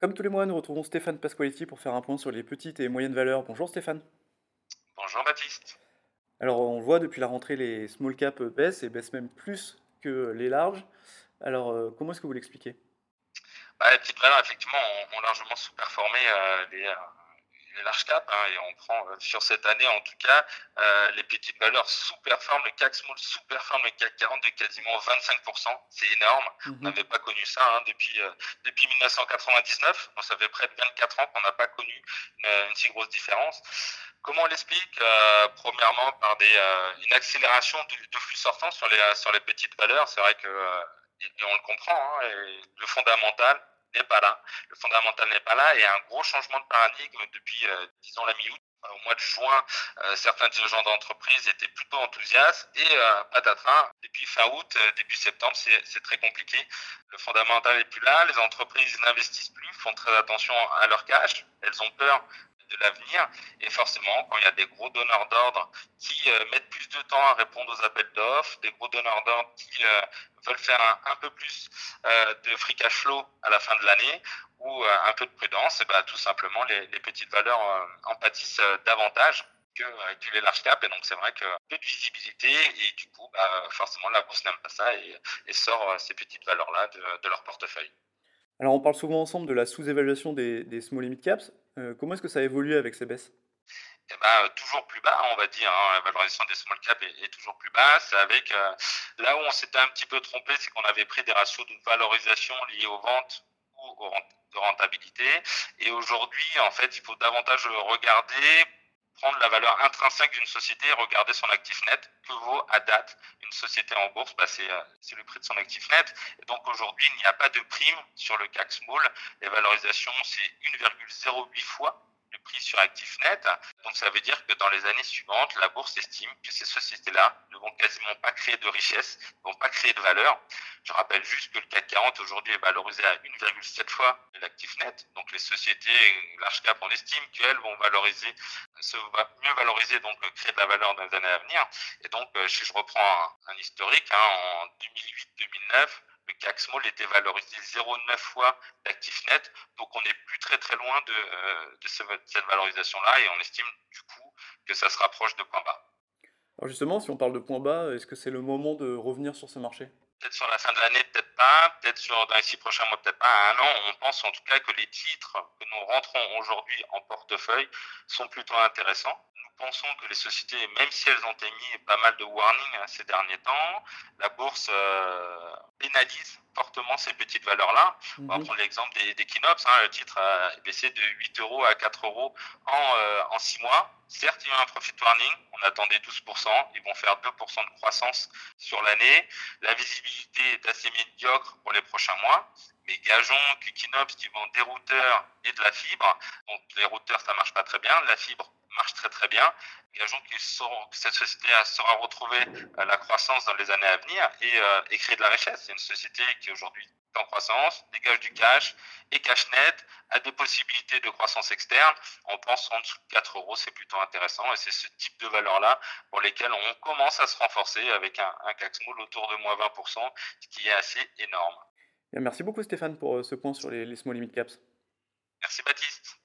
Comme tous les mois, nous retrouvons Stéphane Pasqualetti pour faire un point sur les petites et moyennes valeurs. Bonjour Stéphane. Bonjour Baptiste. Alors on voit depuis la rentrée les small caps baissent et baissent même plus que les larges. Alors euh, comment est-ce que vous l'expliquez? Bah, Les petites valeurs effectivement ont, largement sous-performé euh, les, large cap, hein, et on prend euh, sur cette année en tout cas, euh, les petites valeurs sous-performent, le CAC Small sous-performe le CAC 40 de quasiment 25%. C'est énorme. On Mhm. n'avait pas connu ça hein, depuis, euh, depuis 1999. Donc, ça fait près de 24 ans qu'on n'a pas connu une, une, si grosse différence. Comment on l'explique Premièrement, par des, une accélération de, de, flux sortants sur les, sur les petites valeurs? C'est vrai que, et, et on le comprend, hein, le fondamental n'est pas là. Le fondamental n'est pas là et un gros changement de paradigme depuis, euh, disons, la mi-août. Au mois de juin, euh, certains dirigeants d'entreprise étaient plutôt enthousiastes et euh, patatras, depuis fin août, euh, début septembre, c'est très compliqué. Le fondamental n'est plus là, les entreprises n'investissent plus, font très attention à leur cash, elles ont peur de l'avenir et forcément quand il y a des gros donneurs d'ordre qui euh, mettent plus de temps à répondre aux appels d'offres, des gros donneurs d'ordre qui euh, veulent faire un, peu plus euh, de free cash flow à la fin de l'année ou un peu de prudence, et ben, tout simplement les, petites valeurs en pâtissent davantage que, les large caps. Et donc, c'est vrai que peu de visibilité et du coup, bah, forcément, la bourse n'aime pas ça et, sort ces petites valeurs-là de, leur portefeuille. Alors, on parle souvent ensemble de la sous-évaluation des, small limit caps. Euh, comment est-ce que ça a évolué avec ces baisses? Eh ben, toujours plus bas, on va dire. Hein, la valorisation des small caps est, toujours plus basse. Avec euh, là où on s'était un petit peu trompé, c'est qu'on avait pris des ratios de valorisation liés aux ventes ou aux de rentabilité. Et aujourd'hui, en fait, il faut davantage regarder prendre la valeur intrinsèque d'une société et regarder son actif net. Que vaut à date une société en bourse? Bah, C'est le prix de son actif net. Et donc aujourd'hui, il n'y a pas de prime sur le CAC Small. Les valorisations, c'est 1,08 fois prix sur actif net. Donc ça veut dire que dans les années suivantes, la bourse estime que ces sociétés-là ne vont quasiment pas créer de richesse, ne vont pas créer de valeur. Je rappelle juste que le CAC 40 aujourd'hui est valorisé à 1,7 fois l'actif net. Donc les sociétés large cap, on estime qu'elles vont valoriser, se mieux valoriser, donc créer de la valeur dans les années à venir. Et donc si je reprends un, un historique, hein, en 2008-2009, le CAC Small était valorisé 0,9 fois d'actif net. Donc on n'est plus très très loin de, euh, de ce, cette valorisation-là et on estime du coup que ça se rapproche de point bas. Alors justement, si on parle de point bas, est-ce que c'est le moment de revenir sur ce marché? Peut-être sur la fin de l'année, peut-être pas. Peut-être sur dans les six prochains mois, peut-être pas. À un an, on pense en tout cas que les titres que nous rentrons aujourd'hui en portefeuille sont plutôt intéressants pensons que les sociétés, même si elles ont émis pas mal de warnings hein, ces derniers temps, la bourse euh, pénalise fortement ces petites valeurs-là. On va prendre l'exemple des, des Kinops. Hein, le titre a baissé de 8 euros à 4 euros en, euh, en 6 mois. Certes, il y a un profit warning. On attendait 12%. Ils vont faire 2% de croissance sur l'année. La visibilité est assez médiocre pour les prochains mois. Mais gageons que Kinops qui vend des routeurs et de la fibre. Donc, les routeurs, ça marche pas très bien. La fibre marche très très bien. Gageons que cette société saura retrouver la croissance dans les années à venir et, euh, et créer de la richesse. C'est une société qui aujourd'hui est en croissance, dégage du cash et cash net, a des possibilités de croissance externe. On pense en dessous de 4 euros, c'est plutôt intéressant et c'est ce type de valeur-là pour lesquelles on commence à se renforcer avec un, un CAC Small autour de moins 20%, ce qui est assez énorme. Merci beaucoup Stéphane pour euh, ce point sur les, les small limit caps. Merci Baptiste.